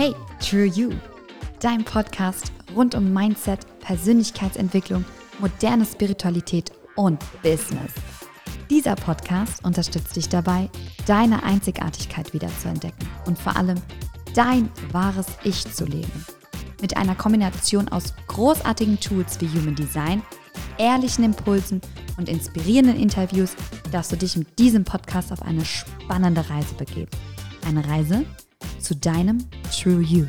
Hey, True You, dein Podcast rund um Mindset, Persönlichkeitsentwicklung, moderne Spiritualität und Business. Dieser Podcast unterstützt dich dabei, deine Einzigartigkeit wieder zu entdecken und vor allem dein wahres Ich zu leben. Mit einer Kombination aus großartigen Tools wie Human Design, ehrlichen Impulsen und inspirierenden Interviews darfst du dich mit diesem Podcast auf eine spannende Reise begeben. Eine Reise zu deinem True You.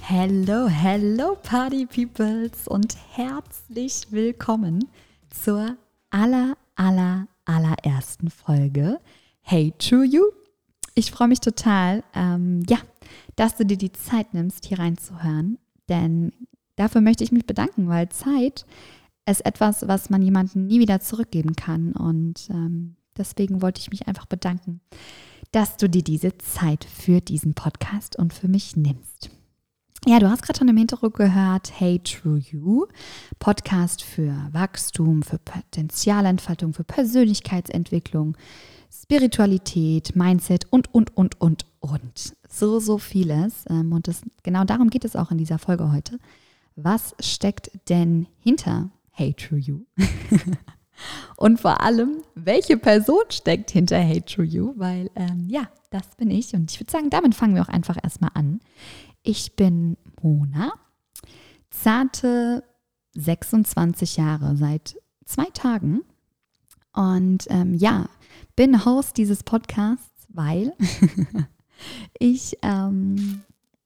Hello, hello Party Peoples und herzlich willkommen zur aller, aller, allerersten Folge Hey True You. Ich freue mich total, ähm, ja, dass du dir die Zeit nimmst, hier reinzuhören, denn dafür möchte ich mich bedanken, weil Zeit ist etwas, was man jemandem nie wieder zurückgeben kann und ähm, deswegen wollte ich mich einfach bedanken, dass du dir diese Zeit für diesen Podcast und für mich nimmst. Ja, du hast gerade schon im Hintergrund gehört, Hey True You, Podcast für Wachstum, für Potenzialentfaltung, für Persönlichkeitsentwicklung, Spiritualität, Mindset und, und, und, und, und. So, so vieles. Ähm, und das, genau darum geht es auch in dieser Folge heute. Was steckt denn hinter Hey True You? Und vor allem, welche Person steckt hinter Hey True You? Weil ähm, ja, das bin ich. Und ich würde sagen, damit fangen wir auch einfach erstmal an. Ich bin Mona, zarte 26 Jahre, seit zwei Tagen. Und ähm, ja, bin Host dieses Podcasts, weil ich ähm,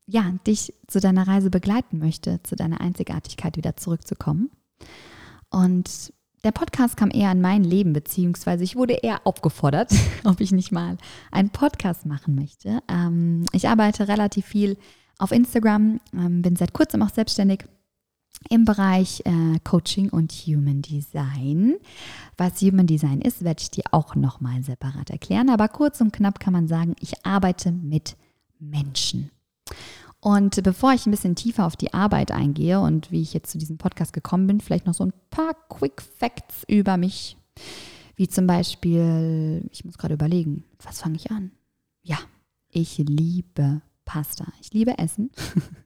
ja, dich zu deiner Reise begleiten möchte, zu deiner Einzigartigkeit wieder zurückzukommen. Und der Podcast kam eher in mein Leben, beziehungsweise ich wurde eher aufgefordert, ob ich nicht mal einen Podcast machen möchte. Ähm, ich arbeite relativ viel auf Instagram, ähm, bin seit kurzem auch selbstständig im Bereich äh, Coaching und Human Design. Was Human Design ist, werde ich dir auch nochmal separat erklären. Aber kurz und knapp kann man sagen, ich arbeite mit Menschen. Und bevor ich ein bisschen tiefer auf die Arbeit eingehe und wie ich jetzt zu diesem Podcast gekommen bin, vielleicht noch so ein paar Quick Facts über mich. Wie zum Beispiel, ich muss gerade überlegen, was fange ich an? Ja, ich liebe Pasta. Ich liebe Essen.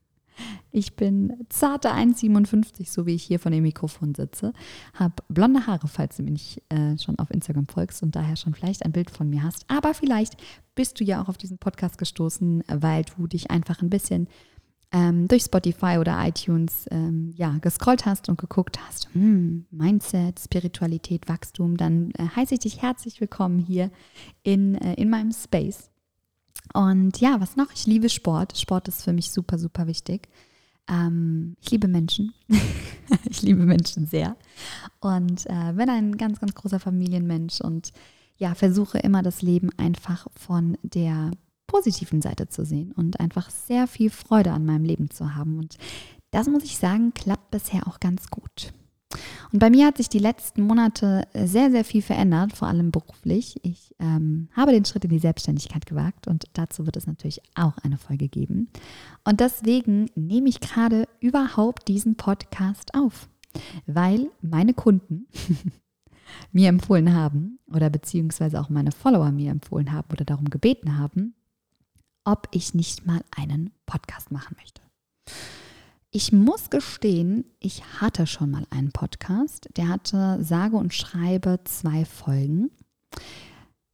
Ich bin zarte 1,57, so wie ich hier von dem Mikrofon sitze. Habe blonde Haare, falls du mich äh, schon auf Instagram folgst und daher schon vielleicht ein Bild von mir hast. Aber vielleicht bist du ja auch auf diesen Podcast gestoßen, weil du dich einfach ein bisschen ähm, durch Spotify oder iTunes ähm, ja, gescrollt hast und geguckt hast, hm, Mindset, Spiritualität, Wachstum, dann äh, heiße ich dich herzlich willkommen hier in, äh, in meinem Space. Und ja, was noch? Ich liebe Sport. Sport ist für mich super, super wichtig. Ähm, ich liebe Menschen. ich liebe Menschen sehr. Und äh, bin ein ganz, ganz großer Familienmensch und ja, versuche immer das Leben einfach von der positiven Seite zu sehen und einfach sehr viel Freude an meinem Leben zu haben. Und das muss ich sagen, klappt bisher auch ganz gut. Und bei mir hat sich die letzten Monate sehr, sehr viel verändert, vor allem beruflich. Ich ähm, habe den Schritt in die Selbstständigkeit gewagt und dazu wird es natürlich auch eine Folge geben. Und deswegen nehme ich gerade überhaupt diesen Podcast auf, weil meine Kunden mir empfohlen haben oder beziehungsweise auch meine Follower mir empfohlen haben oder darum gebeten haben, ob ich nicht mal einen Podcast machen möchte. Ich muss gestehen, ich hatte schon mal einen Podcast. Der hatte sage und schreibe zwei Folgen.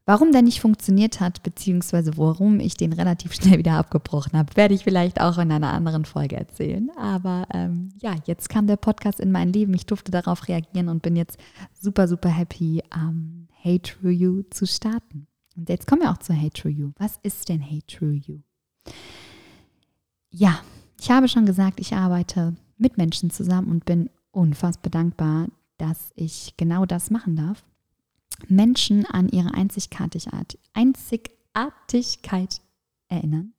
Warum der nicht funktioniert hat, beziehungsweise warum ich den relativ schnell wieder abgebrochen habe, werde ich vielleicht auch in einer anderen Folge erzählen. Aber ähm, ja, jetzt kam der Podcast in mein Leben. Ich durfte darauf reagieren und bin jetzt super, super happy, ähm, Hey True You zu starten. Und jetzt kommen wir auch zu Hey True You. Was ist denn Hey True You? Ja, ich habe schon gesagt, ich arbeite mit Menschen zusammen und bin unfassbar dankbar, dass ich genau das machen darf. Menschen an ihre Einzigartigkeit, Einzigartigkeit erinnern.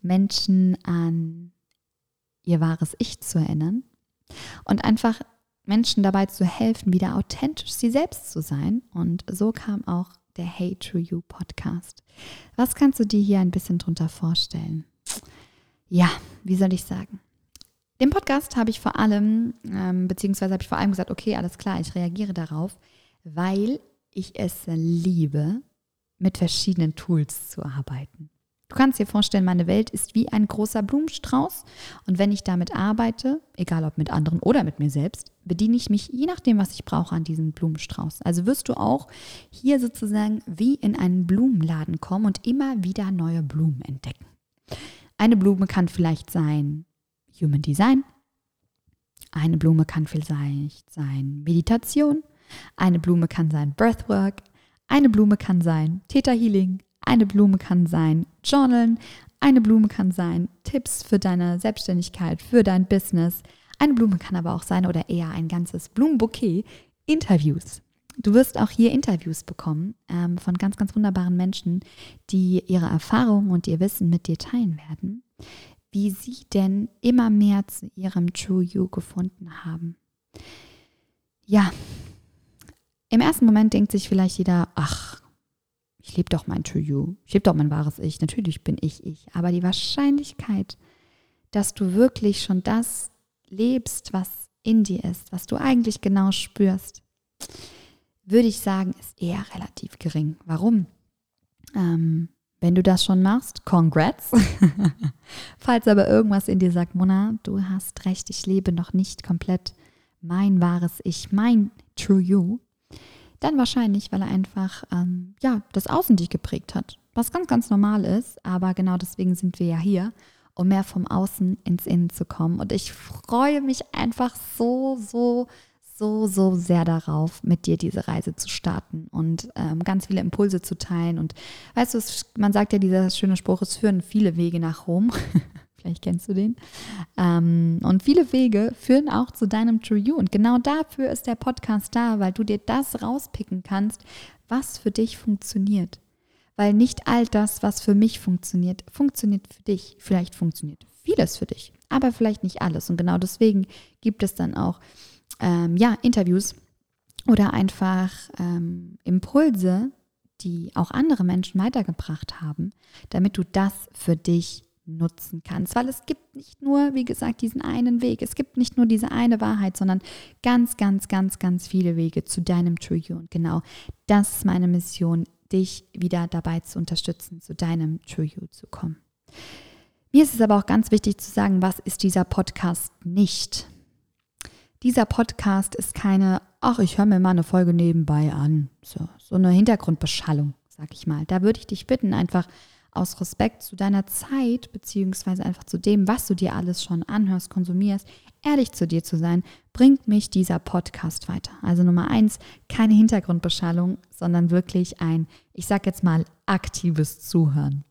Menschen an ihr wahres Ich zu erinnern. Und einfach Menschen dabei zu helfen, wieder authentisch sie selbst zu sein. Und so kam auch der Hey True You Podcast. Was kannst du dir hier ein bisschen drunter vorstellen? Ja, wie soll ich sagen? Den Podcast habe ich vor allem, ähm, beziehungsweise habe ich vor allem gesagt, okay, alles klar, ich reagiere darauf, weil ich es liebe, mit verschiedenen Tools zu arbeiten. Du kannst dir vorstellen, meine Welt ist wie ein großer Blumenstrauß und wenn ich damit arbeite, egal ob mit anderen oder mit mir selbst, bediene ich mich je nachdem, was ich brauche an diesem Blumenstrauß. Also wirst du auch hier sozusagen wie in einen Blumenladen kommen und immer wieder neue Blumen entdecken. Eine Blume kann vielleicht sein Human Design, eine Blume kann vielleicht sein Meditation, eine Blume kann sein Breathwork, eine Blume kann sein Theta Healing, eine Blume kann sein Journalen, eine Blume kann sein Tipps für deine Selbstständigkeit, für dein Business. Eine Blume kann aber auch sein oder eher ein ganzes Blumenbouquet Interviews. Du wirst auch hier Interviews bekommen ähm, von ganz, ganz wunderbaren Menschen, die ihre Erfahrungen und ihr Wissen mit dir teilen werden, wie sie denn immer mehr zu ihrem True You gefunden haben. Ja, im ersten Moment denkt sich vielleicht jeder, ach, ich lebe doch mein True You, ich lebe doch mein wahres Ich, natürlich bin ich ich, aber die Wahrscheinlichkeit, dass du wirklich schon das lebst, was in dir ist, was du eigentlich genau spürst, würde ich sagen, ist eher relativ gering. Warum? Ähm, wenn du das schon machst, congrats. Falls aber irgendwas in dir sagt, Mona, du hast recht, ich lebe noch nicht komplett mein wahres Ich, mein True You, dann wahrscheinlich, weil er einfach ähm, ja, das Außen dich geprägt hat. Was ganz, ganz normal ist, aber genau deswegen sind wir ja hier, um mehr vom Außen ins Innen zu kommen. Und ich freue mich einfach so, so, so, so sehr darauf, mit dir diese Reise zu starten und ähm, ganz viele Impulse zu teilen. Und weißt du, man sagt ja, dieser schöne Spruch, es führen viele Wege nach Rom. Vielleicht kennst du den. Ähm, und viele Wege führen auch zu deinem True You. Und genau dafür ist der Podcast da, weil du dir das rauspicken kannst, was für dich funktioniert. Weil nicht all das, was für mich funktioniert, funktioniert für dich. Vielleicht funktioniert vieles für dich, aber vielleicht nicht alles. Und genau deswegen gibt es dann auch ähm, ja, Interviews oder einfach ähm, Impulse, die auch andere Menschen weitergebracht haben, damit du das für dich nutzen kannst, weil es gibt nicht nur, wie gesagt, diesen einen Weg, es gibt nicht nur diese eine Wahrheit, sondern ganz, ganz, ganz, ganz viele Wege zu deinem True You. Und genau das ist meine Mission, dich wieder dabei zu unterstützen, zu deinem True You zu kommen. Mir ist es aber auch ganz wichtig zu sagen, was ist dieser Podcast nicht? Dieser Podcast ist keine, ach, ich höre mir mal eine Folge nebenbei an, so, so eine Hintergrundbeschallung, sag ich mal. Da würde ich dich bitten, einfach aus Respekt zu deiner Zeit, beziehungsweise einfach zu dem, was du dir alles schon anhörst, konsumierst, ehrlich zu dir zu sein, bringt mich dieser Podcast weiter. Also Nummer eins, keine Hintergrundbeschallung, sondern wirklich ein, ich sag jetzt mal, aktives Zuhören.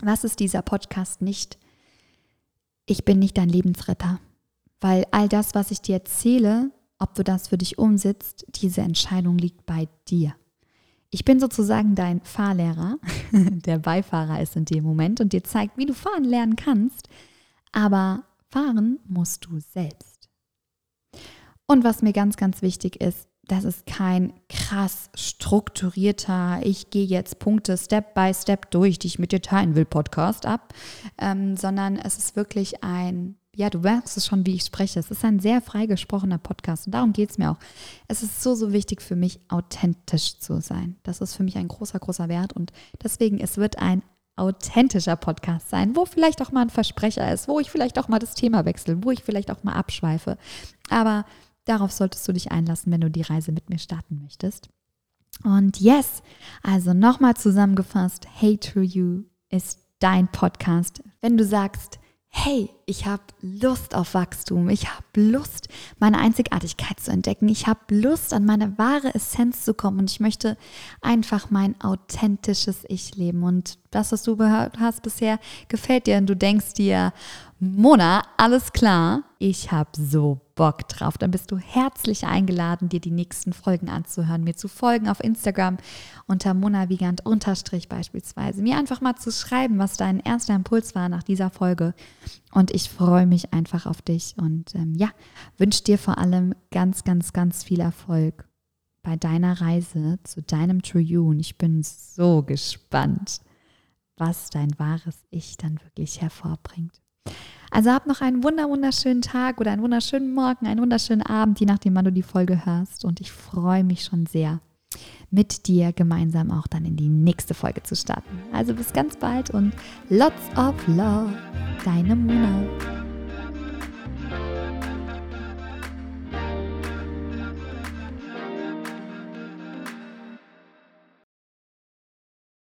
Was ist dieser Podcast nicht? Ich bin nicht dein Lebensretter, weil all das, was ich dir erzähle, ob du das für dich umsetzt, diese Entscheidung liegt bei dir. Ich bin sozusagen dein Fahrlehrer, der Beifahrer ist in dem Moment und dir zeigt, wie du fahren lernen kannst. Aber fahren musst du selbst. Und was mir ganz, ganz wichtig ist, das ist kein krass strukturierter, ich gehe jetzt Punkte Step by Step durch, die ich mit dir teilen will, Podcast ab, ähm, sondern es ist wirklich ein ja, du merkst es schon, wie ich spreche. Es ist ein sehr freigesprochener Podcast und darum geht es mir auch. Es ist so, so wichtig für mich, authentisch zu sein. Das ist für mich ein großer, großer Wert und deswegen, es wird ein authentischer Podcast sein, wo vielleicht auch mal ein Versprecher ist, wo ich vielleicht auch mal das Thema wechsle, wo ich vielleicht auch mal abschweife. Aber darauf solltest du dich einlassen, wenn du die Reise mit mir starten möchtest. Und yes, also nochmal zusammengefasst, Hey True You ist dein Podcast. Wenn du sagst, hey, ich habe Lust auf Wachstum, ich habe Lust, meine Einzigartigkeit zu entdecken, ich habe Lust, an meine wahre Essenz zu kommen. Und ich möchte einfach mein authentisches Ich leben. Und das, was du gehört hast bisher, gefällt dir. Und du denkst dir, Mona, alles klar, ich habe so Bock drauf. Dann bist du herzlich eingeladen, dir die nächsten Folgen anzuhören, mir zu folgen auf Instagram unter Mona Wiegand unterstrich beispielsweise. Mir einfach mal zu schreiben, was dein erster Impuls war nach dieser Folge. Und ich freue mich einfach auf dich und ähm, ja, wünsche dir vor allem ganz, ganz, ganz viel Erfolg bei deiner Reise zu deinem True You. Und ich bin so gespannt, was dein wahres Ich dann wirklich hervorbringt. Also hab noch einen wunderschönen Tag oder einen wunderschönen Morgen, einen wunderschönen Abend, je nachdem, wann du die Folge hörst. Und ich freue mich schon sehr, mit dir gemeinsam auch dann in die nächste Folge zu starten. Also bis ganz bald und lots of love, deine Mona.